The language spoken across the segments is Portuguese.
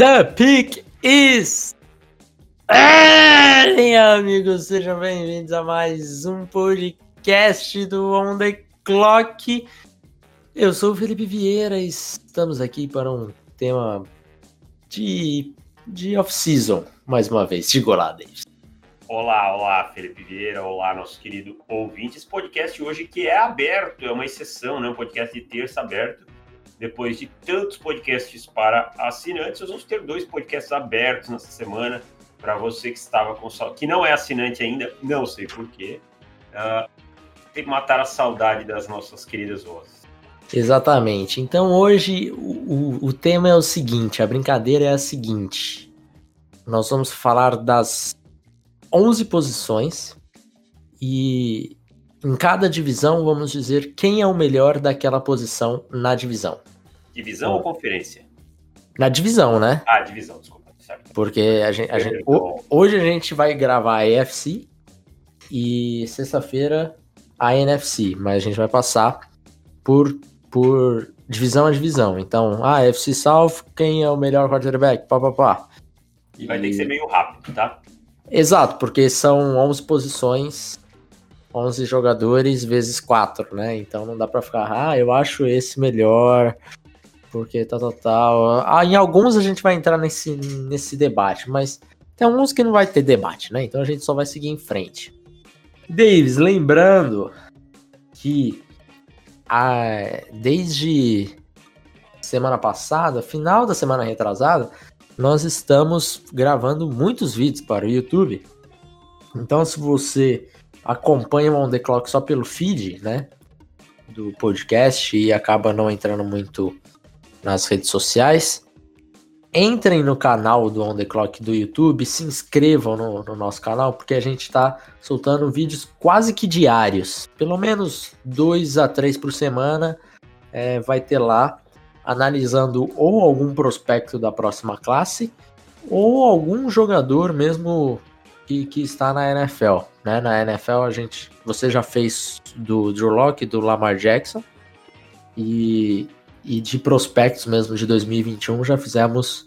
The pick is. Hey, amigos, sejam bem-vindos a mais um podcast do On The Clock. Eu sou o Felipe Vieira e estamos aqui para um tema de, de off-season, mais uma vez. Diga olá. Olá, olá, Felipe Vieira, olá, nosso querido ouvinte. Esse podcast hoje que é aberto, é uma exceção, né? Um podcast de terça aberto depois de tantos podcasts para assinantes, nós vamos ter dois podcasts abertos nessa semana para você que estava com que não é assinante ainda, não sei porquê. Uh, tem que matar a saudade das nossas queridas vozes. Exatamente. Então hoje o, o, o tema é o seguinte, a brincadeira é a seguinte. Nós vamos falar das 11 posições e em cada divisão vamos dizer quem é o melhor daquela posição na divisão. Divisão ou conferência? Na divisão, né? Ah, divisão, desculpa. Certo. Porque a gente, a gente, hoje a gente vai gravar a EFC e sexta-feira a NFC, mas a gente vai passar por, por divisão a divisão. Então, a ah, FC South, quem é o melhor quarterback? Pá, pá, pá. E vai ter que ser meio rápido, tá? Exato, porque são 11 posições 11 jogadores vezes 4, né? Então não dá para ficar, ah, eu acho esse melhor, porque tal, tal, tal. Ah, em alguns a gente vai entrar nesse, nesse debate, mas tem alguns que não vai ter debate, né? Então a gente só vai seguir em frente. Davis, lembrando que a, desde semana passada, final da semana retrasada, nós estamos gravando muitos vídeos para o YouTube. Então, se você acompanha o On The Clock só pelo feed, né? Do podcast e acaba não entrando muito nas redes sociais. Entrem no canal do On The Clock do YouTube, se inscrevam no, no nosso canal, porque a gente está soltando vídeos quase que diários. Pelo menos dois a três por semana é, vai ter lá analisando ou algum prospecto da próxima classe ou algum jogador mesmo que, que está na NFL. Né? Na NFL a gente, você já fez do Drew Locke, do Lamar Jackson e, e de prospectos mesmo de 2021 já fizemos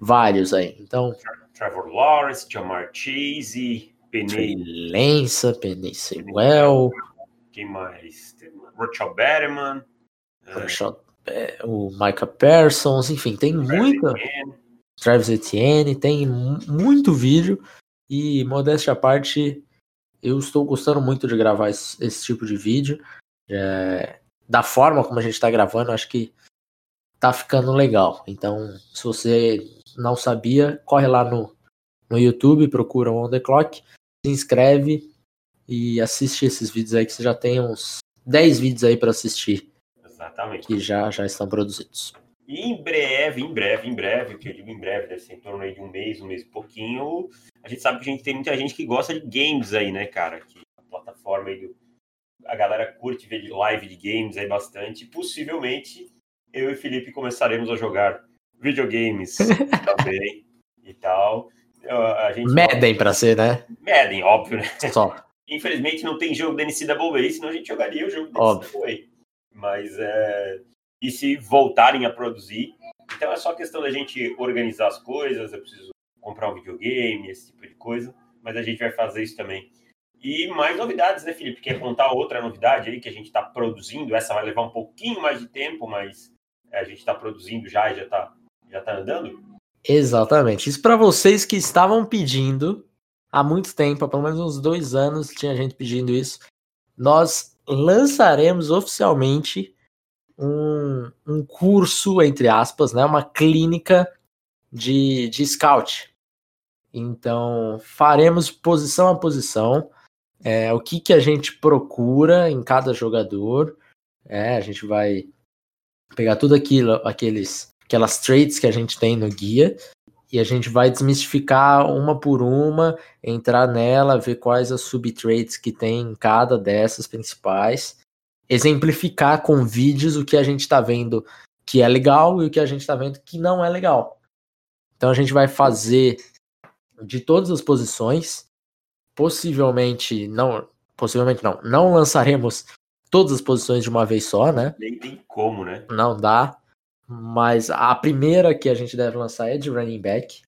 vários aí. Então, Trevor Lawrence, Jamar Chase, Penny Lença, Penny Sewell, quem mais? Betterman, Rachel, é, o Micah Parsons, enfim, tem Travis muita. Etienne. Travis Etienne, tem muito vídeo e modéstia à parte, eu estou gostando muito de gravar esse, esse tipo de vídeo. É, da forma como a gente está gravando, acho que tá ficando legal. Então, se você não sabia, corre lá no, no YouTube, procura On The Clock, se inscreve e assiste esses vídeos aí que você já tem uns 10 vídeos aí para assistir. Exatamente. Que já, já estão produzidos. E em breve, em breve, em breve, o que eu digo em breve, deve ser em torno de um mês, um mês e pouquinho, a gente sabe que a gente tem muita gente que gosta de games aí, né, cara? Que a plataforma aí do. A galera curte ver live de games aí bastante. Possivelmente eu e Felipe começaremos a jogar videogames também e tal. A gente Madden pra ser, né? Madden, óbvio, né? Só. Infelizmente não tem jogo da NCAA, senão a gente jogaria o jogo da NCAA. Mas é, e se voltarem a produzir. Então é só questão da gente organizar as coisas, eu preciso comprar um videogame, esse tipo de coisa, mas a gente vai fazer isso também. E mais novidades, né, Felipe? Quer contar outra novidade aí que a gente está produzindo? Essa vai levar um pouquinho mais de tempo, mas a gente está produzindo já e já está já tá andando? Exatamente. Isso para vocês que estavam pedindo há muito tempo, há pelo menos uns dois anos, tinha gente pedindo isso. Nós lançaremos oficialmente um, um curso, entre aspas, né, uma clínica de, de scout. Então, faremos posição a posição, é, o que, que a gente procura em cada jogador. É, a gente vai pegar tudo aquilo, aqueles, aquelas traits que a gente tem no guia e a gente vai desmistificar uma por uma, entrar nela, ver quais as subtraits que tem em cada dessas principais exemplificar com vídeos o que a gente está vendo que é legal e o que a gente está vendo que não é legal. Então a gente vai fazer de todas as posições, possivelmente não, possivelmente não, não lançaremos todas as posições de uma vez só, né? Nem tem como, né? Não dá, Mas a primeira que a gente deve lançar é de running back.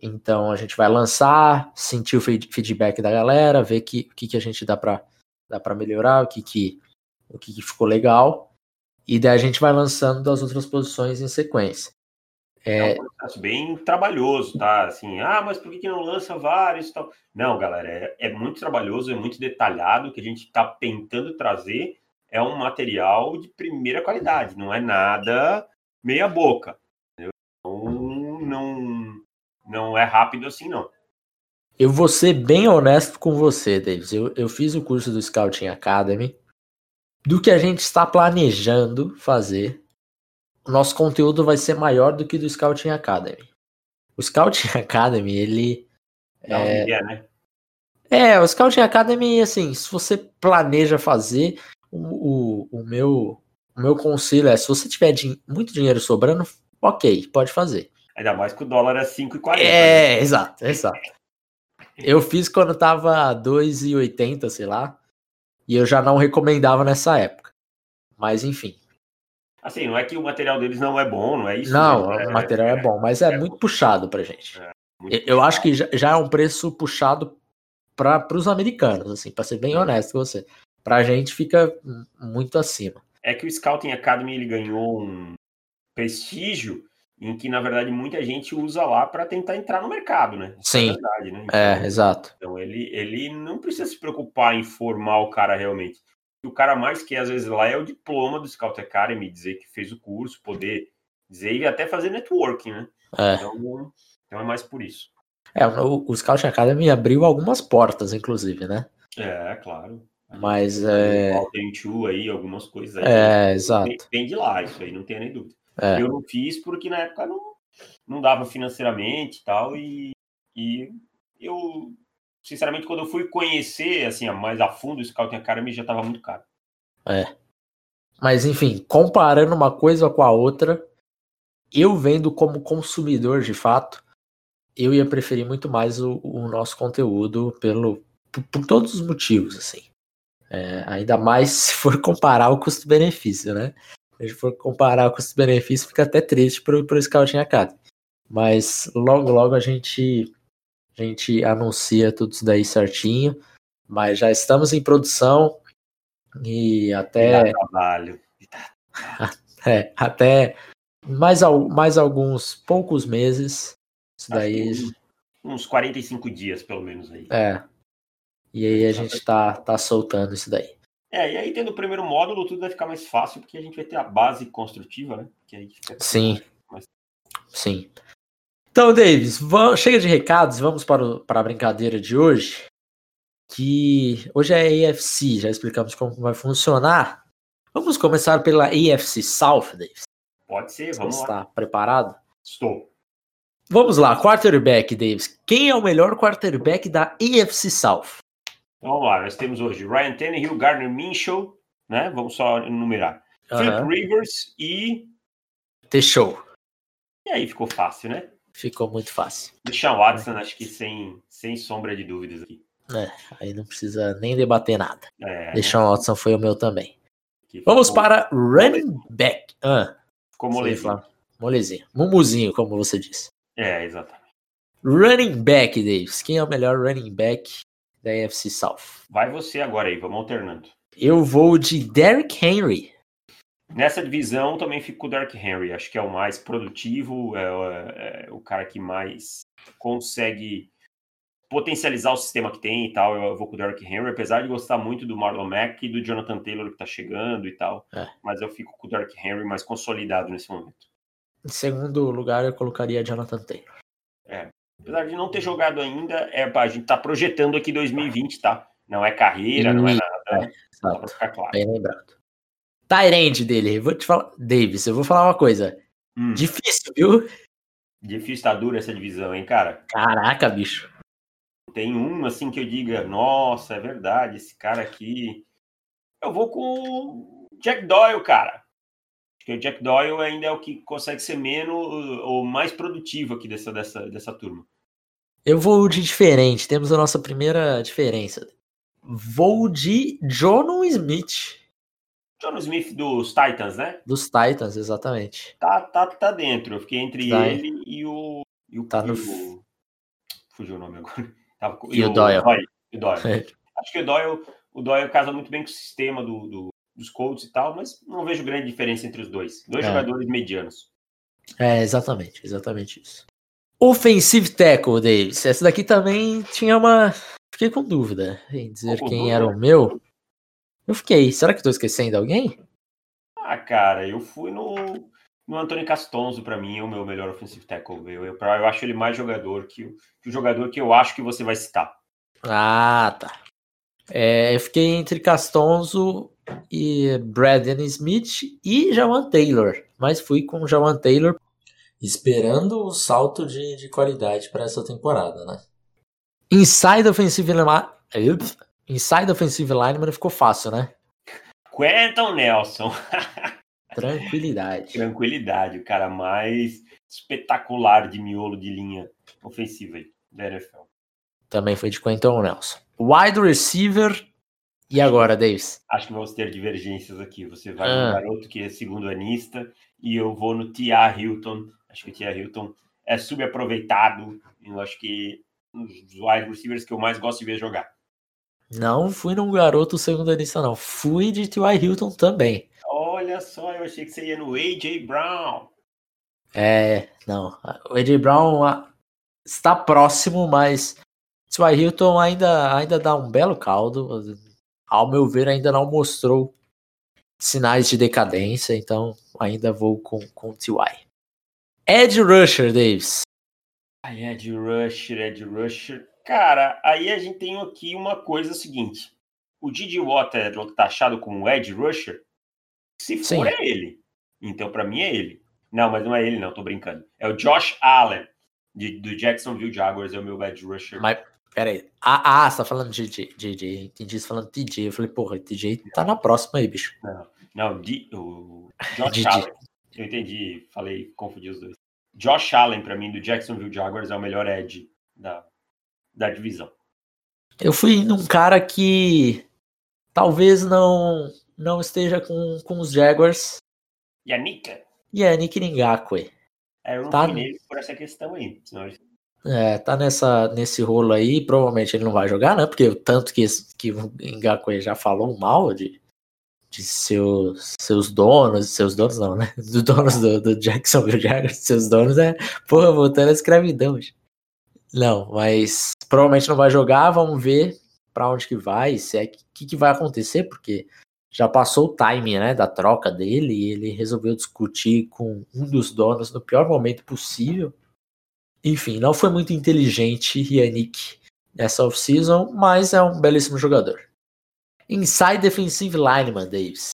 Então a gente vai lançar, sentir o feedback da galera, ver que, o que, que a gente dá para dá para melhorar, o que, que, o que, ficou legal. E daí a gente vai lançando das outras posições em sequência. É, é um processo bem trabalhoso, tá? Assim, ah, mas por que, que não lança vários tal? Não, galera, é, é muito trabalhoso, é muito detalhado, que a gente está tentando trazer é um material de primeira qualidade, não é nada meia boca. Entendeu? Não, não, não é rápido assim, não. Eu vou ser bem honesto com você, Davis. Eu, eu fiz o curso do Scouting Academy. Do que a gente está planejando fazer, o nosso conteúdo vai ser maior do que do Scouting Academy. O Scouting Academy, ele. Não, é, é, né? é, o Scouting Academy, assim, se você planeja fazer, o, o, o meu, o meu conselho é: se você tiver din muito dinheiro sobrando, ok, pode fazer. Ainda mais que o dólar é 5,40. É, né? exato, exato. Eu fiz quando tava 2,80, sei lá. E eu já não recomendava nessa época. Mas enfim. Assim, não é que o material deles não é bom, não é isso? Não, né? o material é, é, bom, mas é, é muito bom. puxado pra gente. É, eu puxado. acho que já, é um preço puxado para os americanos, assim, para ser bem honesto com você. Pra gente fica muito acima. É que o Scouting Academy ele ganhou um prestígio em que, na verdade, muita gente usa lá para tentar entrar no mercado, né? Isso é Sim. É, verdade, né? Então, é, exato. Então ele, ele não precisa se preocupar em formar o cara realmente. O cara mais quer, às vezes, lá é o diploma do Scout Academy, dizer que fez o curso, poder dizer e até fazer networking, né? É. Então, então é mais por isso. É, o, o Scout Academy abriu algumas portas, inclusive, né? É, claro. Mas é. Tem aí, algumas coisas aí. É, exato. Vem de lá, isso aí, não tem nem dúvida. É. Eu não fiz porque na época não, não dava financeiramente e tal, e, e eu, sinceramente, quando eu fui conhecer, assim, mais a fundo o Scouting Academy, já estava muito caro. É. Mas, enfim, comparando uma coisa com a outra, eu vendo como consumidor de fato, eu ia preferir muito mais o, o nosso conteúdo pelo, por, por, todos os motivos, assim. É, ainda mais se for comparar o custo-benefício, né? Se a gente for comparar o custo-benefício, fica até triste pro, pro Scouting Academy. Mas logo, logo a gente, a gente anuncia tudo isso daí certinho. Mas já estamos em produção e até. trabalho. é, até mais, mais alguns poucos meses. Isso daí. Uns 45 dias, pelo menos aí. É. E aí a gente tá, tá soltando isso daí. É, e aí tendo o primeiro módulo, tudo vai ficar mais fácil, porque a gente vai ter a base construtiva, né? Que aí fica Sim. Mais... Sim. Então, Davis, vamos, chega de recados, vamos para, o, para a brincadeira de hoje. Que hoje é a AFC, já explicamos como vai funcionar. Vamos começar pela AFC South, Davis. Pode ser, vamos Você lá. Está preparado? Estou. Vamos lá, quarterback, Davis. Quem é o melhor quarterback da AFC South? Então, vamos lá, nós temos hoje Ryan Tannehill, Gardner Minshew, né? Vamos só enumerar. Uhum. Philip Rivers e... T-Show. E aí ficou fácil, né? Ficou muito fácil. Deixa Watson, acho que sem, sem sombra de dúvidas aqui. É, aí não precisa nem debater nada. É, Deixa Watson foi o meu também. Vamos para running back. Ah, ficou molezinho. Molezinho. Mumuzinho, como você disse. É, exatamente. Running back, Davis. Quem é o melhor running back da AFC South. Vai você agora aí, vamos alternando. Eu vou de Derrick Henry. Nessa divisão também fico com o Derrick Henry. Acho que é o mais produtivo, é, é, é, o cara que mais consegue potencializar o sistema que tem e tal. Eu vou com o Derrick Henry, apesar de gostar muito do Marlon Mack e do Jonathan Taylor que tá chegando e tal. É. Mas eu fico com o Derrick Henry mais consolidado nesse momento. Em segundo lugar, eu colocaria Jonathan Taylor. Apesar de não ter jogado ainda, é, a gente tá projetando aqui 2020, tá? Não é carreira, não é nada. É, só ficar claro. Bem lembrado. Tyrande dele, vou te falar. Davis, eu vou falar uma coisa. Hum. Difícil, viu? Difícil, tá dura essa divisão, hein, cara? Caraca, bicho. Tem um assim que eu diga, nossa, é verdade, esse cara aqui. Eu vou com Jack Doyle, cara. Porque o Jack Doyle ainda é o que consegue ser menos ou mais produtivo aqui dessa, dessa, dessa turma. Eu vou de diferente. Temos a nossa primeira diferença. Vou de Jono Smith. John Smith dos Titans, né? Dos Titans, exatamente. Tá, tá, tá dentro. Eu fiquei entre tá. ele e o. E o, tá no... o... Fugiu o nome agora. E, e o, o Doyle. Doyle. O Doyle. Acho que o Doyle, o Doyle casa muito bem com o sistema do, do, dos Colts e tal, mas não vejo grande diferença entre os dois. Dois é. jogadores medianos. É, exatamente, exatamente isso. Offensive Tackle, Davis. Essa daqui também tinha uma. Fiquei com dúvida em dizer quem era o meu. Eu fiquei. Será que estou esquecendo alguém? Ah, cara, eu fui no, no Antônio Castonzo, para mim, é o meu melhor offensive tackle. Eu, eu, eu acho ele mais jogador que, que, o jogador que eu acho que você vai citar. Ah, tá. É, eu fiquei entre Castonzo e Braden Smith e Jawan Taylor, mas fui com Jawan Taylor esperando o salto de, de qualidade para essa temporada, né? Inside Offensive Line, Inside Offensive Lineman ficou fácil, né? Quentin Nelson. Tranquilidade. Tranquilidade, o cara mais espetacular de miolo de linha ofensiva da NFL. Também foi de Quentin Nelson. Wide receiver. E agora, Davis? Acho que vamos ter divergências aqui. Você vai ah. no garoto que é segundo anista e eu vou no Tia Hilton. Acho que o Tia Hilton é subaproveitado. Eu acho que um dos wide receivers que eu mais gosto de ver jogar. Não fui num garoto segundo anista, não. Fui de T.Y. Hilton também. Olha só, eu achei que você ia no A.J. Brown. É, não. O A.J. Brown ah, está próximo, mas T.Y. Hilton ainda, ainda dá um belo caldo. Ao meu ver, ainda não mostrou sinais de decadência, então ainda vou com, com T.Y. Ed Rusher, Davis. Ai, Ed Rusher, Ed Rusher. Cara, aí a gente tem aqui uma coisa seguinte. O Didi Watt é taxado como Ed Rusher? Se for, Sim. é ele. Então, para mim, é ele. Não, mas não é ele, não, tô brincando. É o Josh Allen, de, do Jacksonville Jaguars, é o meu Ed Rusher. Mas, peraí. Ah, ah, você tá falando de DJ. Entendi você falando TJ. Eu falei, porra, TJ tá na próxima aí, bicho. Não, não o Josh Allen. Eu entendi, falei, confundi os dois. Josh Allen, para mim, do Jacksonville Jaguars, é o melhor Ed da, da divisão. Eu fui num cara que talvez não não esteja com, com os Jaguars. Yannick? Yannick Ngakwe. É, eu não tá, nele por essa questão aí. Senão... É, tá nessa, nesse rolo aí, provavelmente ele não vai jogar, né? Porque o tanto que, que o Ngakwe já falou mal de, de seus, seus donos, seus donos não, né? Dos donos do, do Jacksonville Jaguars, seus donos é, porra, voltando à escravidão. Não, mas provavelmente não vai jogar, vamos ver para onde que vai, se é que, que vai acontecer, porque já passou o timing, né, da troca dele e ele resolveu discutir com um dos donos no pior momento possível. Enfim, não foi muito inteligente Yannick nessa off-season, mas é um belíssimo jogador. Inside Defensive Lineman, Davis.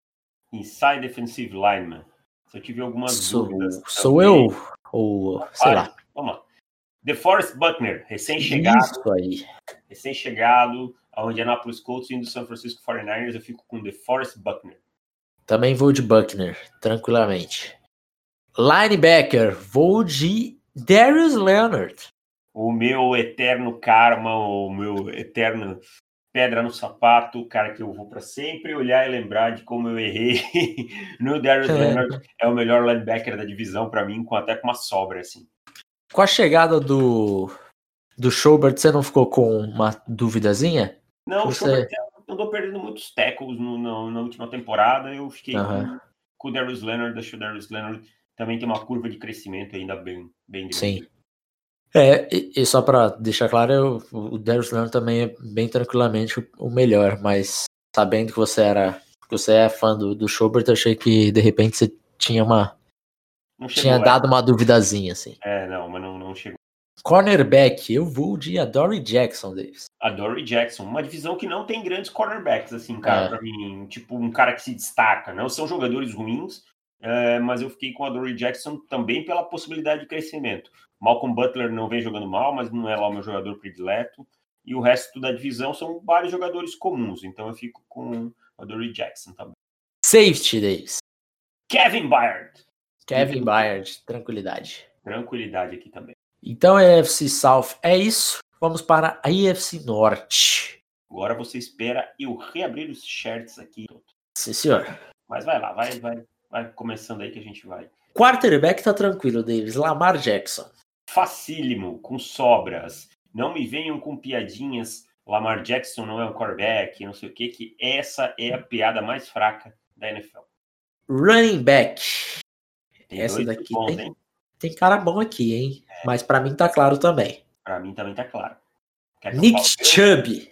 Inside Defensive Lineman. Se eu tiver algumas sou, dúvidas. Sou eu? Ou, sei lá. Vamos lá. DeForest Buckner, recém-chegado. Isso aí. Recém-chegado ao Indianapolis Colts e do San Francisco 49ers, eu fico com DeForest Buckner. Também vou de Buckner, tranquilamente. Linebacker, vou de Darius Leonard. O meu eterno karma, o meu eterno pedra no sapato, cara que eu vou para sempre olhar e lembrar de como eu errei no Darius Leonard. É o melhor linebacker da divisão para mim, com até com uma sobra assim. Com a chegada do do Schobert, você não ficou com uma duvidazinha? Não, você... o Schobert andou perdendo muitos tackles no, no, na última temporada. Eu fiquei com, com, o Darius Leonard, acho que o Darius Leonard também tem uma curva de crescimento ainda bem, bem grande. Sim. É, e, e só para deixar claro, eu, o Darius Leonard também é bem tranquilamente o melhor, mas sabendo que você era que você é fã do, do Schobert, eu achei que de repente você tinha uma tinha é. dado uma duvidazinha, assim. É, não, mas não, não chegou. Cornerback, eu vou de Adoree Jackson, Davis. Adoree Jackson, uma divisão que não tem grandes cornerbacks, assim, cara, é. pra mim. Tipo, um cara que se destaca, não são jogadores ruins, é, mas eu fiquei com Adoree Jackson também pela possibilidade de crescimento. Malcolm Butler não vem jogando mal, mas não é lá o meu jogador predileto. E o resto da divisão são vários jogadores comuns, então eu fico com Adoree Jackson também. Safety, Davis. Kevin Byard. Kevin Byard, tranquilidade. Tranquilidade aqui também. Então a EFC South é isso. Vamos para a EFC Norte. Agora você espera eu reabrir os shirts aqui. Sim, senhor. Mas vai lá, vai, vai, vai começando aí que a gente vai. Quarterback tá tranquilo, Davis. Lamar Jackson. Facílimo, com sobras. Não me venham com piadinhas. Lamar Jackson não é um quarterback, não sei o que, que essa é a piada mais fraca da NFL. Running back. Tem essa daqui bons, tem, tem, cara bom aqui, hein? É. Mas para mim tá claro também. Para mim também tá claro. Nick Chubb.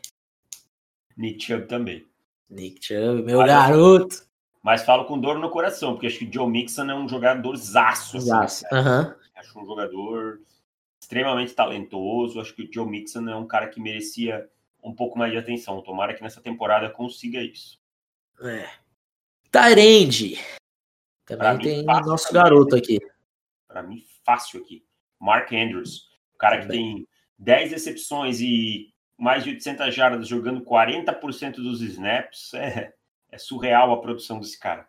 Nick Chubb também. Nick Chubb, meu garoto. Mas falo com dor no coração, porque acho que o Joe Mixon é um jogador zaço. Assim, zaço. Uhum. Acho um jogador extremamente talentoso. Acho que o Joe Mixon é um cara que merecia um pouco mais de atenção. Tomara que nessa temporada consiga isso. É. Tyrande. Também tem nosso garoto aqui. Para mim, fácil aqui. Mark Andrews. O cara que tem 10 recepções e mais de 800 jardas jogando 40% dos snaps. É, é surreal a produção desse cara.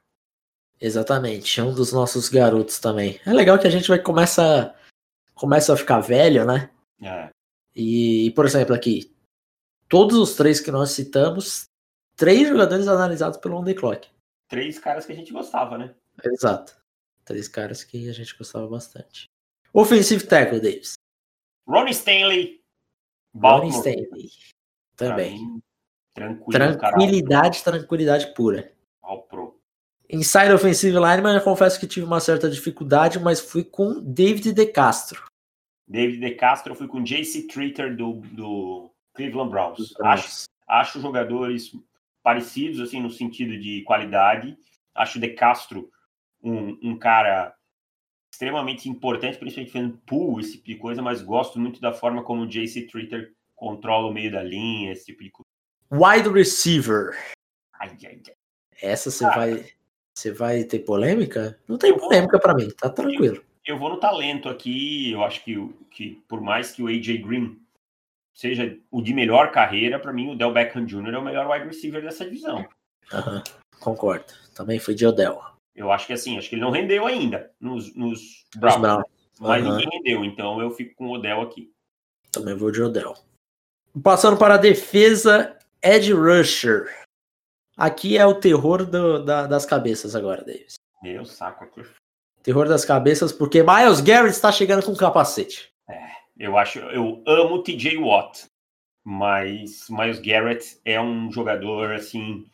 Exatamente, é um dos nossos garotos também. É legal que a gente vai começa começa a ficar velho, né? É. E, por exemplo, aqui, todos os três que nós citamos, três jogadores analisados pelo On The Clock. Três caras que a gente gostava, né? Exato. Três caras que a gente gostava bastante. Offensive tackle, Davis. Ronnie Stanley. Ronnie Stanley. Também. Mim, tranquilo, tranquilidade, tranquilidade pura. Ao pro. Inside Offensive Lineman, eu confesso que tive uma certa dificuldade, mas fui com David De Castro. David De Castro, eu fui com JC Treater do, do Cleveland Browns. Acho, acho jogadores parecidos, assim, no sentido de qualidade. Acho De Castro um, um cara extremamente importante, principalmente fazendo pull, esse tipo de coisa, mas gosto muito da forma como o JC Treater controla o meio da linha, esse tipo de coisa. Wide receiver. Ai, ai, ai. Essa você vai você vai ter polêmica? Não tem polêmica para mim, tá tranquilo. Eu, eu, vou no talento aqui, eu acho que, que por mais que o AJ Green seja o de melhor carreira, para mim o Del Beckham Jr. é o melhor wide receiver dessa divisão. Uhum, concordo. Também foi de Odell. Eu acho que assim, acho que ele não rendeu ainda nos, nos Browns. Brown. Mas uhum. ninguém rendeu, então eu fico com o Odell aqui. Também vou de Odell. Passando para a defesa, Ed Rusher. Aqui é o terror do, da, das cabeças agora, Davis. Meu saco aqui. Terror das cabeças, porque Miles Garrett está chegando com capacete. É, eu acho, eu amo TJ Watt, mas Miles Garrett é um jogador assim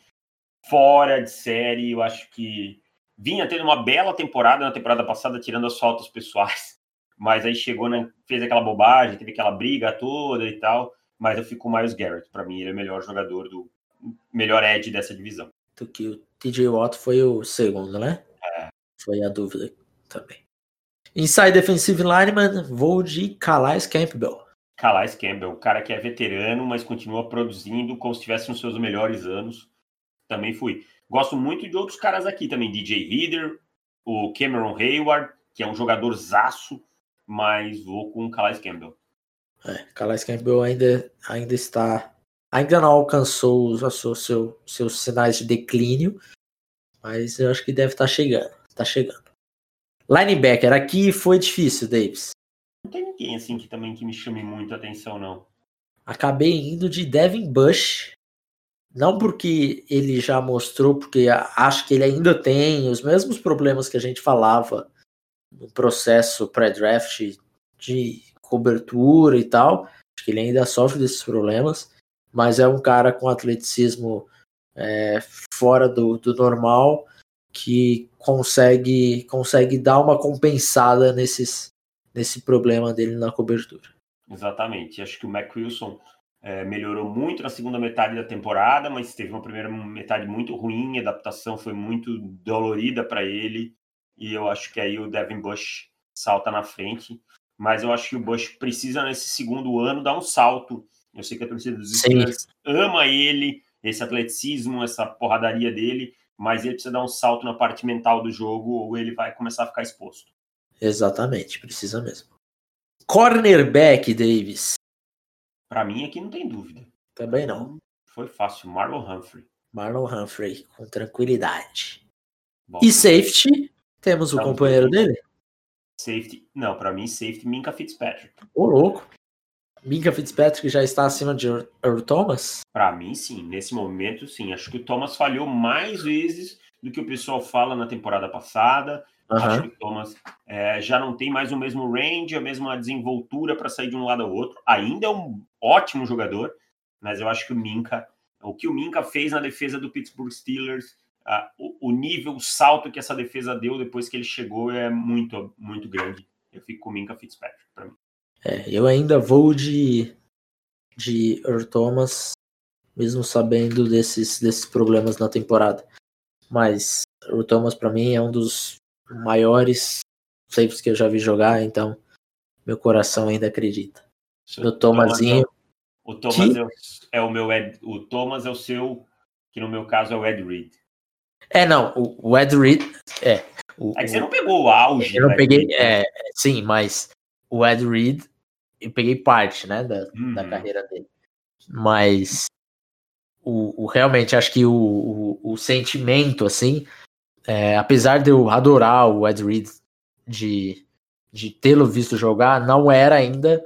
fora de série. Eu acho que vinha tendo uma bela temporada na temporada passada, tirando as faltas pessoais. Mas aí chegou, né, fez aquela bobagem, teve aquela briga toda e tal. Mas eu fico com o Miles Garrett. Para mim, ele é o melhor jogador do melhor edge dessa divisão. Do que o TJ Watt foi o segundo, né? É. Foi a dúvida também. Inside Defensive Lineman, vou de Calais Campbell. Calais Campbell, o cara que é veterano, mas continua produzindo como se estivesse nos seus melhores anos. Também fui. Gosto muito de outros caras aqui também, DJ Reader, o Cameron Hayward, que é um jogador zaço, mas vou com o Calais Campbell. É, Calais Campbell ainda, ainda está. Ainda não alcançou os seu, seus sinais de declínio, mas eu acho que deve estar chegando. Está chegando. Linebacker, aqui foi difícil, Davis. Não tem ninguém assim que também que me chame muito a atenção, não. Acabei indo de Devin Bush, não porque ele já mostrou, porque acho que ele ainda tem os mesmos problemas que a gente falava no processo pré-draft de cobertura e tal. Acho que ele ainda sofre desses problemas, mas é um cara com atleticismo é, fora do, do normal que consegue consegue dar uma compensada nesses, nesse problema dele na cobertura. Exatamente. Acho que o Mac Wilson é, melhorou muito na segunda metade da temporada, mas teve uma primeira metade muito ruim, a adaptação foi muito dolorida para ele, e eu acho que aí o Devin Bush salta na frente. Mas eu acho que o Bush precisa, nesse segundo ano, dar um salto. Eu sei que a torcida dos Steelers ama ele, esse atleticismo, essa porradaria dele, mas ele precisa dar um salto na parte mental do jogo ou ele vai começar a ficar exposto. Exatamente, precisa mesmo. Cornerback, Davis. Para mim aqui não tem dúvida. Também não. Foi fácil. Marlon Humphrey. Marlon Humphrey, com tranquilidade. Bom, e safety, temos o companheiro dele? Safety, não, para mim, safety Minka Fitzpatrick. Ô, louco. Minka Fitzpatrick já está acima de Earl Thomas? Para mim, sim. Nesse momento, sim. Acho que o Thomas falhou mais vezes do que o pessoal fala na temporada passada. Uhum. Acho que o Thomas é, já não tem mais o mesmo range, a mesma desenvoltura para sair de um lado ao outro. Ainda é um ótimo jogador, mas eu acho que o Minka, o que o Minka fez na defesa do Pittsburgh Steelers, uh, o, o, nível, o salto que essa defesa deu depois que ele chegou é muito, muito grande. Eu fico com o Minka Fitzpatrick para mim. É, eu ainda vou de, de Earl Thomas, mesmo sabendo desses, desses problemas na temporada. Mas o Thomas, para mim, é um dos maiores safes que eu já vi jogar, então meu coração ainda acredita. No Thomasinho. O Thomas, que... é, o, é, o, meu Ed, o Thomas é o seu, que no meu caso é o Ed Reed. É, não, o, o Ed Reed. É, o, é que você não pegou o auge. Eu não peguei, é, sim, mas o Ed Reed, eu peguei parte, né, da, uhum. da carreira dele. Mas o, o realmente acho que o, o, o sentimento, assim, é, apesar de eu adorar o Ed Reed de, de tê-lo visto jogar, não era ainda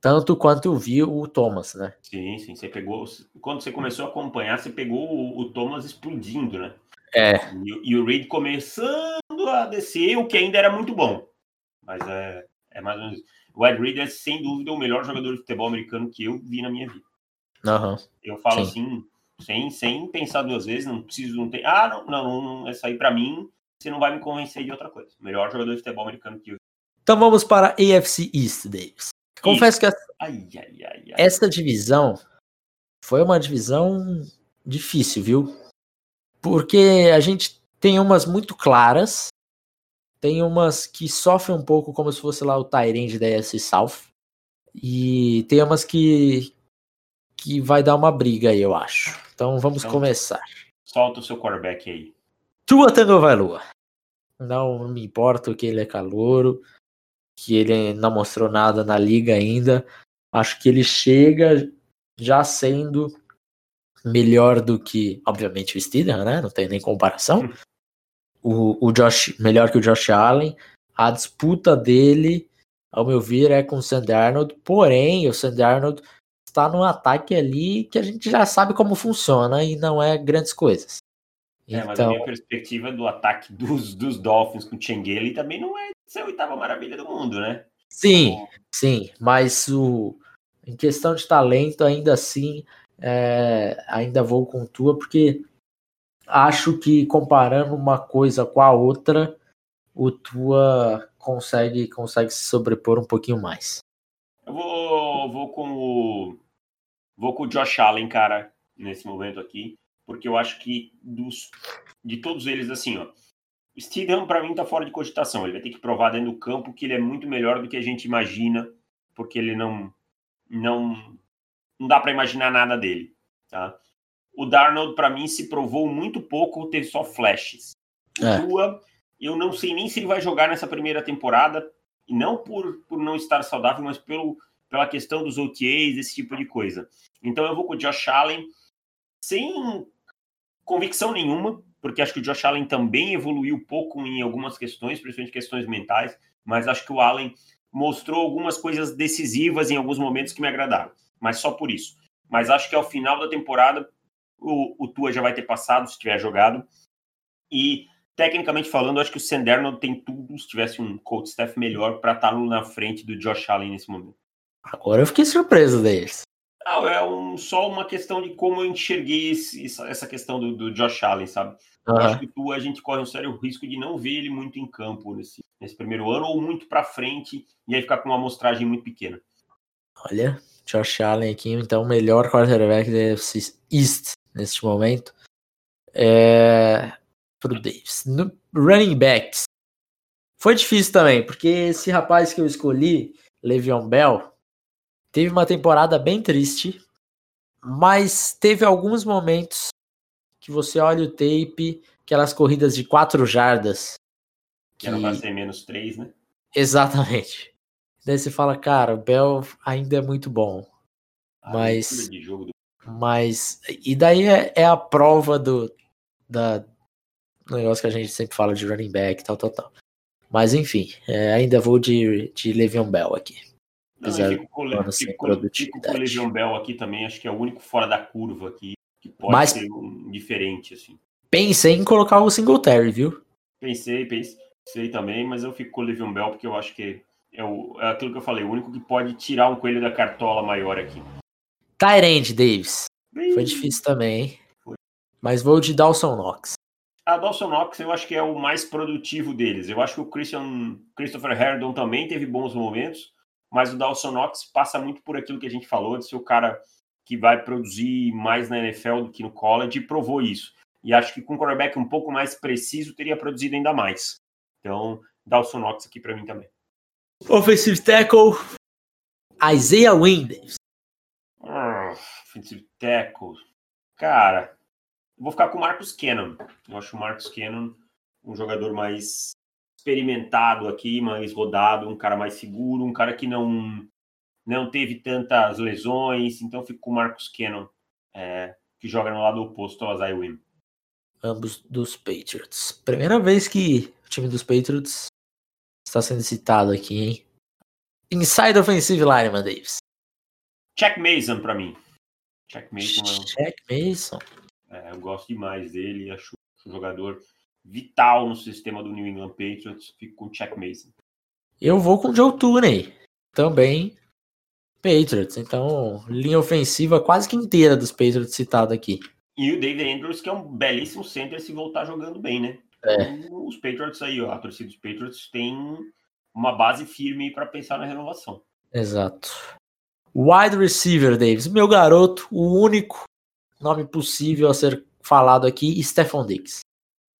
tanto quanto eu vi o Thomas, né? Sim, sim. Você pegou. Quando você começou a acompanhar, você pegou o, o Thomas explodindo, né? É. E, e, o Reed começando a descer, o que ainda era muito bom. Mas é, é mais ou menos. O Ed Reed é sem dúvida o melhor jogador de futebol americano que eu vi na minha vida. Uhum. Eu falo sim. assim, sem, sem pensar duas vezes, não preciso, não ter. Ah, não, não, não essa aí para mim, você não vai me convencer de outra coisa. Melhor jogador de futebol americano que eu. Então vamos para a AFC East, Davis. Confesso que essa, ai, ai, ai, essa divisão foi uma divisão difícil, viu? Porque a gente tem umas muito claras, tem umas que sofrem um pouco como se fosse lá o Tyrande da AFC South, e tem umas que, que vai dar uma briga aí, eu acho. Então vamos então, começar. Solta o seu quarterback aí. Tua Tango Valua. Não me importa que ele é calouro, que ele não mostrou nada na liga ainda. Acho que ele chega já sendo melhor do que, obviamente, o Steedham, né? Não tem nem comparação. O, o Josh, melhor que o Josh Allen. A disputa dele, ao meu ver, é com o Sandy Arnold. Porém, o Sandy Arnold está num ataque ali que a gente já sabe como funciona e não é grandes coisas. É, então... mas a minha então perspectiva do ataque dos, dos Dolphins com o Chengeli também não é ser a oitava maravilha do mundo, né? Sim, então... sim, mas o, em questão de talento, ainda assim, é, ainda vou com tua, porque acho que comparando uma coisa com a outra, o tua consegue, consegue se sobrepor um pouquinho mais. Eu vou, vou com o Vou com o Josh Allen, cara, nesse momento aqui, porque eu acho que dos, de todos eles, assim, ó, o Steedham, para mim, tá fora de cogitação. Ele vai ter que provar dentro do campo que ele é muito melhor do que a gente imagina, porque ele não. Não, não dá para imaginar nada dele. Tá? O Darnold, para mim, se provou muito pouco, teve só flashes. O é. Tua, eu não sei nem se ele vai jogar nessa primeira temporada, e não por, por não estar saudável, mas pelo pela questão dos OTAs, esse tipo de coisa. Então eu vou com o Josh Allen sem convicção nenhuma, porque acho que o Josh Allen também evoluiu pouco em algumas questões, principalmente questões mentais, mas acho que o Allen mostrou algumas coisas decisivas em alguns momentos que me agradaram, mas só por isso. Mas acho que ao final da temporada o, o Tua já vai ter passado, se tiver jogado, e tecnicamente falando, acho que o Sanderno tem tudo, se tivesse um coach staff melhor, para estar tá na frente do Josh Allen nesse momento. Agora eu fiquei surpreso deles. Não, é um, só uma questão de como eu enxerguei esse, essa questão do, do, Josh Allen, sabe? Uhum. Acho que tu, a gente corre um sério risco de não ver ele muito em campo nesse, nesse primeiro ano, ou muito para frente, e aí ficar com uma amostragem muito pequena. Olha, Josh Allen aqui, então, o melhor quarterback da East neste momento. É... Pro Davis. No running backs. Foi difícil também, porque esse rapaz que eu escolhi, Le'Veon Bell, Teve uma temporada bem triste, mas teve alguns momentos que você olha o tape, aquelas corridas de quatro jardas. Que, era pra ser menos três, né? Exatamente. Daí você fala, cara, o Bell ainda é muito bom. Ah, mas. Do... Mas. E daí é, é, a prova do. Da, negócio que a gente sempre fala de running back, tal, tal, tal. Mas enfim, é, ainda vou de, de Le'Veon Bell aqui. Apesar fico com, fico, fico com o Legion Bell aqui também, acho que é o único fora da curva aqui que pode Mas, ser um diferente, assim. Pensei em colocar o Singletary, viu? Pensei, pensei também, mas eu fico com o Livion Bell porque eu acho que é, o, é aquilo que eu falei, o único que pode tirar um coelho da cartola maior aqui. Tyrande, Davis. Foi difícil também, hein? Foi. Mas vou de Dawson Knox. A Dawson Knox eu acho que é o mais produtivo deles. Eu acho que o Christian, Christopher Herndon também teve bons momentos, mas o Dawson Knox passa muito por aquilo que a gente falou, de ser o cara que vai produzir mais na NFL do que no college, e provou isso. E acho que com um quarterback um pouco mais preciso, teria produzido ainda mais. Então, Dawson Knox aqui para mim também. Offensive tackle, Isaiah Winders. Ah, offensive tackle. Cara, vou ficar com o Marcus Cannon. Eu acho o Marcus Cannon um jogador mais experimentado aqui, mais rodado, um cara mais seguro, um cara que não não teve tantas lesões, então fico com o Marcus Cannon, é, que joga no lado oposto ao Isaiah Wynn. Ambos dos Patriots. Primeira vez que o time dos Patriots está sendo citado aqui, hein? Inside Offensive Lineman, Davis. Check Mason para mim. Check Mason. É Check Mason. É, eu gosto demais dele, acho um jogador vital no sistema do New England Patriots. Fico com o Check Mason. Eu vou com o Joe Tooney, também Patriots. Então, linha ofensiva quase que inteira dos Patriots citado aqui. E o David Andrews, que é um belíssimo center se voltar jogando bem, né? É. Então, os Patriots aí, ó, a torcida dos Patriots tem uma base firme para pensar na renovação. Exato. Wide receiver, Davis. Meu garoto, o único nome possível a ser falado aqui, Stephon Diggs.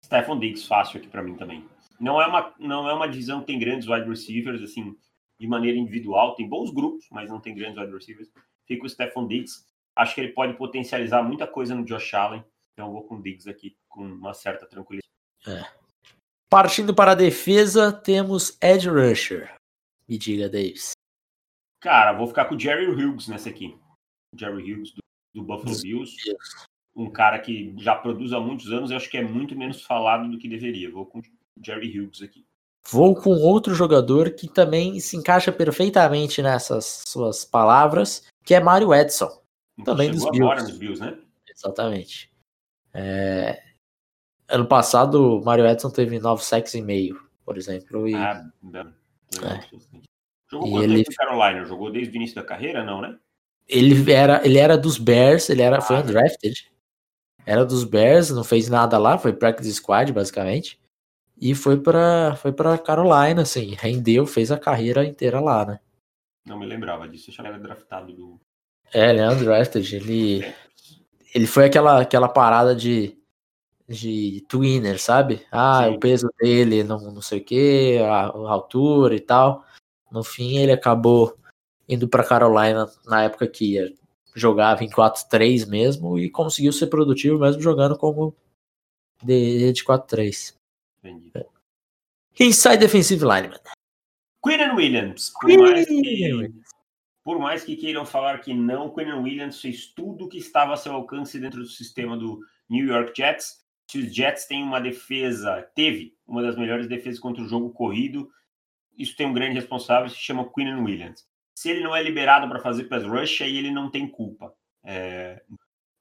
Stephon Diggs, fácil aqui para mim também. Não é, uma, não é uma divisão que tem grandes wide receivers, assim, de maneira individual. Tem bons grupos, mas não tem grandes wide receivers. Fica o Stephon Diggs. Acho que ele pode potencializar muita coisa no Josh Allen. Então vou com o Diggs aqui com uma certa tranquilidade. É. Partindo para a defesa, temos Ed Rusher. Me diga, Davis. Cara, vou ficar com o Jerry Hughes nessa aqui. Jerry Hughes do, do Buffalo Bills. Um cara que já produz há muitos anos e acho que é muito menos falado do que deveria. Vou com o Jerry Hughes aqui. Vou com outro jogador que também se encaixa perfeitamente nessas suas palavras, que é Mario Edson. Também dos Bills. Bills né? Exatamente. É, Ano passado, o Mario Edson teve 9 sacks e meio, por exemplo. E... Ah, é. Jogou e ele... Carolina? Jogou desde o início da carreira, não, né? Ele era, ele era dos Bears, ele era, ah, foi undrafted. Era dos Bears, não fez nada lá, foi practice squad, basicamente. E foi para foi pra Carolina, assim, rendeu, fez a carreira inteira lá, né? Não me lembrava disso, eu já era draftado do. É, ele é undrafted, ele. É. Ele foi aquela, aquela parada de de twinner, sabe? Ah, Sim. o peso dele não, não sei o que, a, a, altura e tal. No fim, ele acabou indo para Carolina na época que jogava em 4-3 mesmo e conseguiu ser produtivo mesmo jogando como de, de 4-3. É. Inside Defensive Lineman. Quinn Williams. Por mais, que, por mais que queiram falar que não, Quinn Williams fez tudo que estava a seu alcance dentro do sistema do New York Jets se os Jets têm uma defesa, teve uma das melhores defesas contra o jogo corrido, isso tem um grande responsável, se chama Quinn Williams. Se ele não é liberado para fazer pass rush, aí ele não tem culpa. É...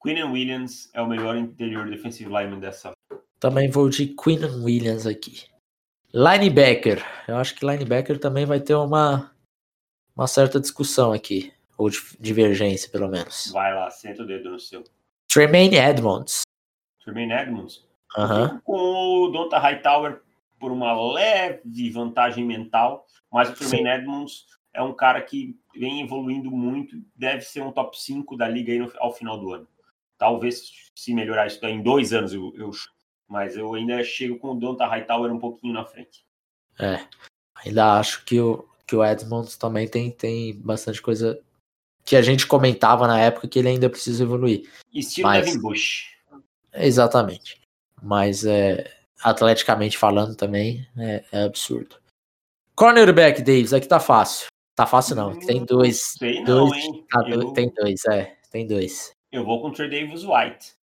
Quinn Williams é o melhor interior defensive lineman dessa. Também vou de Quinn Williams aqui. Linebacker. Eu acho que linebacker também vai ter uma, uma certa discussão aqui. Ou divergência, pelo menos. Vai lá, senta o dedo no seu. Tremaine Edmonds. Tremaine Edmonds. Uhum. Com o Donta Hightower por uma leve vantagem mental, mas o Tremaine Edmonds é um cara que vem evoluindo muito, deve ser um top 5 da liga no, ao final do ano. Talvez se melhorar isso em dois anos, eu, eu, mas eu ainda chego com o Donta Hightower um pouquinho na frente. É, ainda acho que o, que o Edmonds também tem, tem bastante coisa que a gente comentava na época que ele ainda precisa evoluir. Estilo mas... Devin Bush. Exatamente. Mas é, atleticamente falando também é, é absurdo. Cornerback, Davis, aqui tá fácil. Tá fácil não, tem dois. Sei dois não, hein? Tá, eu... Tem dois, é, tem dois. Eu vou com o Trey Davis White.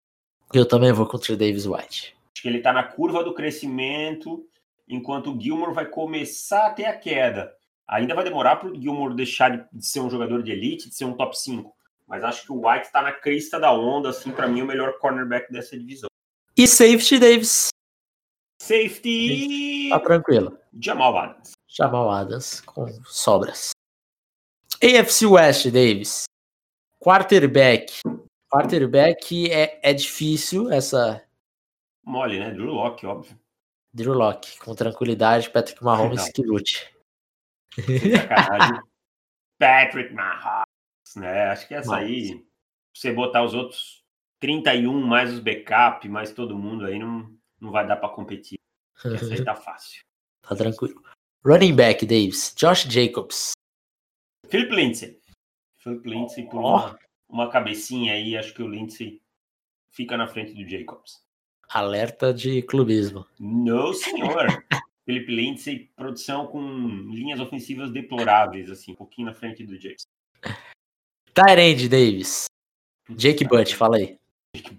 Eu também vou com o Trey Davis White. Acho que ele tá na curva do crescimento, enquanto o Gilmore vai começar a ter a queda. Ainda vai demorar para o Gilmore deixar de ser um jogador de elite, de ser um top 5. Mas acho que o White está na crista da onda, assim, para mim, o melhor cornerback dessa divisão. E safety, Davis. Safety. Tá tranquilo. Jamal Adams. Jamal Adams com sobras. AFC West, Davis. Quarterback. Quarterback é, é difícil essa. Mole, né? Drew Locke, óbvio. Drew Locke, com tranquilidade, Patrick Mahomes que lute. Patrick Mahomes, né? Acho que essa aí, você botar os outros 31 mais os backup, mais todo mundo aí, não, não vai dar para competir. Essa aí tá fácil. Tá tranquilo. Running back, Davis. Josh Jacobs. Philip Lindsay. Philip Lindsay por oh. uma, uma cabecinha aí, acho que o Lindsay fica na frente do Jacobs. Alerta de clubismo. Não, senhor. Felipe Lindsay, produção com linhas ofensivas deploráveis, assim, um pouquinho na frente do Jacobs. Tyrande Davis. Jake Butt, fala aí. Jake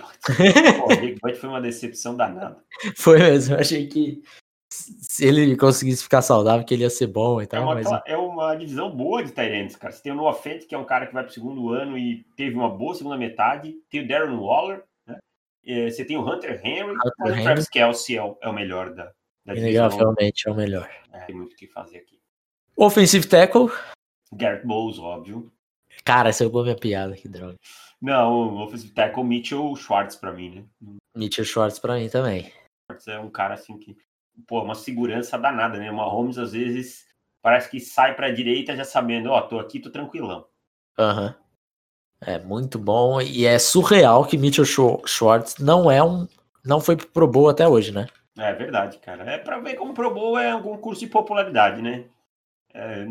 Butt foi uma decepção danada. Foi mesmo, eu achei que se ele conseguisse ficar saudável, que ele ia ser bom e tal. É uma, mas... é uma divisão boa de Tyrands, cara. Você tem o Noah Fent, que é um cara que vai pro segundo ano e teve uma boa segunda metade. Tem o Darren Waller, né? É, você tem o Hunter Henry. Hunter mas o Travis Kelsey é o, é o melhor da, da Inegavelmente é o melhor. É, tem muito o que fazer aqui. Offensive tackle. Garrett Bowles, óbvio. Cara, você roubou minha piada, que droga. Não, o offensive tackle Mitchell Schwartz pra mim, né? Mitchell Schwartz pra mim também. Schwartz é um cara assim que pô, uma segurança danada, né? Uma Holmes às vezes parece que sai para a direita já sabendo, ó, oh, tô aqui, tô tranquilão. Aham. Uhum. É muito bom e é surreal que Mitchell Schwartz não é um não foi pro Bowl até hoje, né? É verdade, cara. É para ver como pro Bowl é um concurso de popularidade, né? É...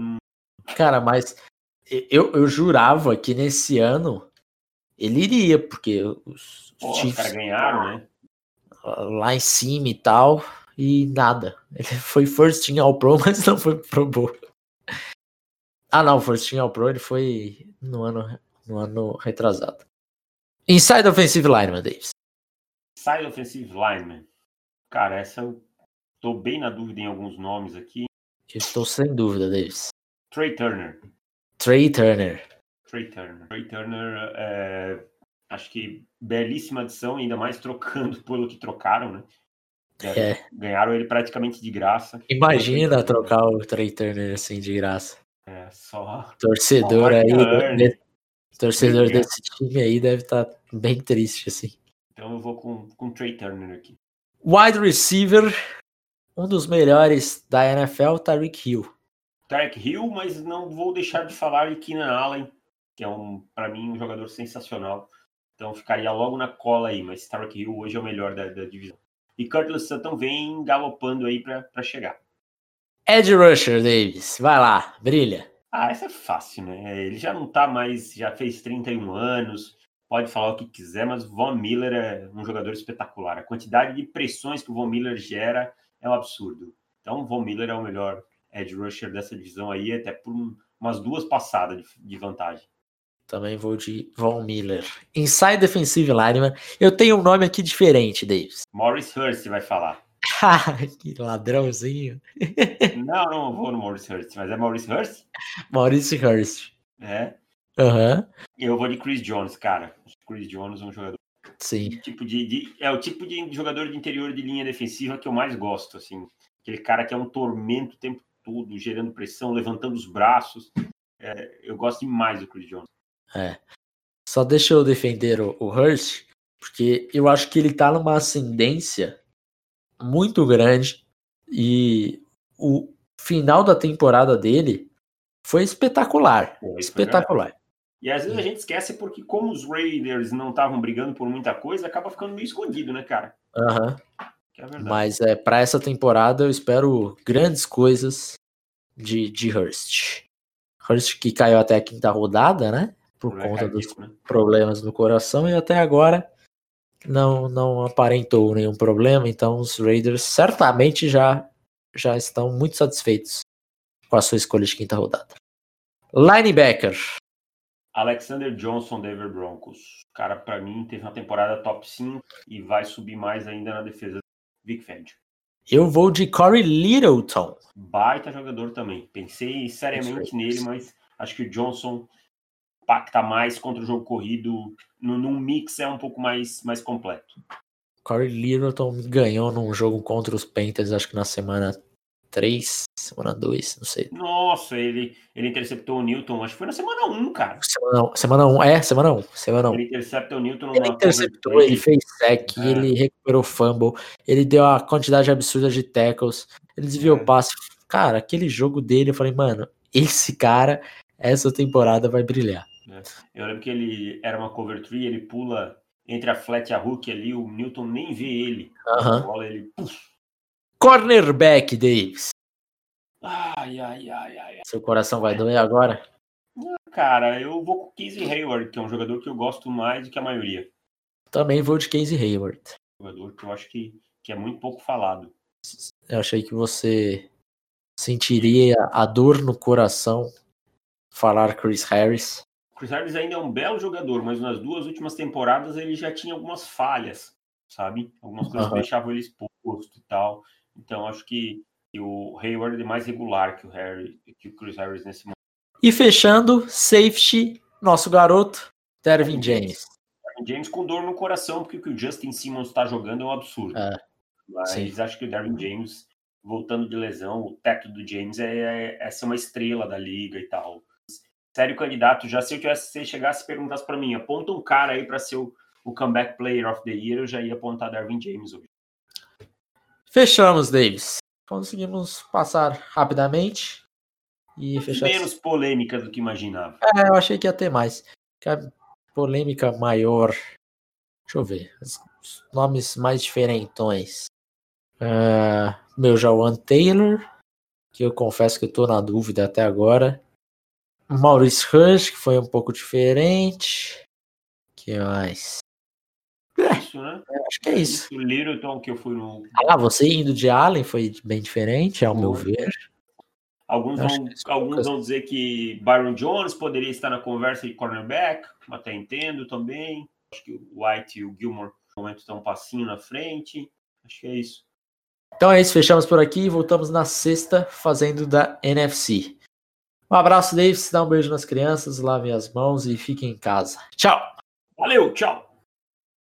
Cara, mas eu, eu jurava que nesse ano ele iria, porque os, Pô, Chiefs, os caras ganharam, né? Lá em cima e tal e nada. Ele foi first team All Pro, mas não foi Pro Bowl. Ah, não, first team All Pro ele foi no ano, no ano retrasado. Inside Offensive Lineman, Davis. Inside Offensive Lineman. Cara, essa eu tô bem na dúvida em alguns nomes aqui. estou sem dúvida, Davis. Trey Turner. Trey Turner. Trey Turner. Trey Turner, é, acho que belíssima adição, ainda mais trocando pelo que trocaram, né? É. Ganharam ele praticamente de graça. Imagina trocar o Trey Turner assim de graça. É, só. Torcedor aí. Torcedor Sim, desse time aí deve estar tá bem triste, assim. Então eu vou com, com o Trey Turner aqui. Wide receiver, um dos melhores da NFL, Tyreek Hill. Tyreek Hill, mas não vou deixar de falar de Keenan Allen, que é um, para mim, um jogador sensacional. Então ficaria logo na cola aí, mas Tyreek Hill hoje é o melhor da, da divisão e Curtis Sutton vem galopando aí para chegar. Ed Rusher, Davis, vai lá, brilha. Ah, essa é fácil, né? Ele já não tá mais, já fez 31 anos, pode falar o que quiser, mas o Von Miller é um jogador espetacular. A quantidade de pressões que o Von Miller gera é um absurdo. Então, o Von Miller é o melhor edge rusher dessa divisão aí, até por um, umas duas passadas de, de vantagem. Também vou de Von Miller. Inside Defensive Lineman. Eu tenho um nome aqui diferente, Davis. Morris Hurst vai falar. que ladrãozinho. não, não vou no Morris Hurst, mas é Morris Hurst? Morris Hurst. É? Uhum. Eu vou de Chris Jones, cara. Chris Jones é um jogador. Sim. Tipo de, de, é o tipo de jogador de interior de linha defensiva que eu mais gosto, assim. Aquele cara que é um tormento o tempo todo, gerando pressão, levantando os braços. É, eu gosto demais do Chris Jones. É. Só deixa eu defender o, o Hurst, porque eu acho que ele tá numa ascendência muito grande e o final da temporada dele foi espetacular. Foi espetacular. E às vezes a gente esquece porque, como os Raiders não estavam brigando por muita coisa, acaba ficando meio escondido, né, cara? Aham. Uhum. É Mas é, para essa temporada eu espero grandes coisas de, de Hurst. Hurst que caiu até a quinta rodada, né? Por conta dos né? problemas no coração e até agora não não aparentou nenhum problema, então os Raiders certamente já já estão muito satisfeitos com a sua escolha de quinta rodada. Linebacker. Alexander Johnson, Denver Broncos. Cara, para mim, teve uma temporada top 5 e vai subir mais ainda na defesa do Vic Fangio. Eu vou de Corey Littleton. Baita jogador também. Pensei seriamente nele, mas acho que o Johnson impacta mais contra o jogo corrido, no, num mix é um pouco mais, mais completo. Corey Littleton ganhou num jogo contra os Panthers, acho que na semana 3, semana 2, não sei. Nossa, ele, ele interceptou o Newton, acho que foi na semana 1, cara. Semana, semana 1, é, semana 1, semana 1. Ele interceptou o Newton Ele interceptou, ele fez sec, é. ele recuperou fumble, ele deu a quantidade absurda de tackles, ele desviou é. passe. Cara, aquele jogo dele, eu falei, mano, esse cara, essa temporada vai brilhar. É. Eu lembro que ele era uma cover 3, ele pula entre a flat e a hook ali, o Newton nem vê ele. Uh -huh. bola, ele. Puf. Cornerback, Davis. Ai, ai, ai, ai. Seu coração vai doer agora? Cara, eu vou com Casey Hayward, que é um jogador que eu gosto mais do que a maioria. Também vou de Casey Hayward. Jogador que eu acho que, que é muito pouco falado. Eu achei que você sentiria a dor no coração falar Chris Harris. Chris Harris ainda é um belo jogador, mas nas duas últimas temporadas ele já tinha algumas falhas, sabe? Algumas coisas uhum. deixavam ele exposto e tal. Então acho que, que o Hayward é mais regular que o Harry, que o Chris Harris nesse momento. E fechando, safety, nosso garoto, Dervin James. Dervin James com dor no coração, porque o que o Justin Simmons está jogando é um absurdo. É, mas sim. acho que o Dervin James, voltando de lesão, o teto do James é, é, é ser uma estrela da liga e tal sério candidato. Já se eu tivesse se chegasse e perguntasse para mim, aponta um cara aí para ser o, o, comeback player of the year, eu já ia apontar Darwin James hoje. Fechamos, Davis. Conseguimos passar rapidamente e fechar. Menos polêmica do que imaginava. É, eu achei que ia ter mais. Que a polêmica maior. Deixa eu ver. Os nomes mais diferentões. Uh, meu Jawan Taylor, que eu confesso que eu tô na dúvida até agora. Maurice Rush, que foi um pouco diferente. que mais? É isso, né? É, acho que é isso. O Littleton que eu fui no. Ah, você indo de Allen foi bem diferente, ao foi. meu ver. Alguns, vão, alguns vão dizer que Byron Jones poderia estar na conversa de cornerback, até entendo também. Acho que o White e o Gilmore no momento estão um passinho na frente. Acho que é isso. Então é isso, fechamos por aqui e voltamos na sexta fazendo da NFC. Um abraço, Davis. Dá um beijo nas crianças, lavem as mãos e fiquem em casa. Tchau. Valeu, tchau.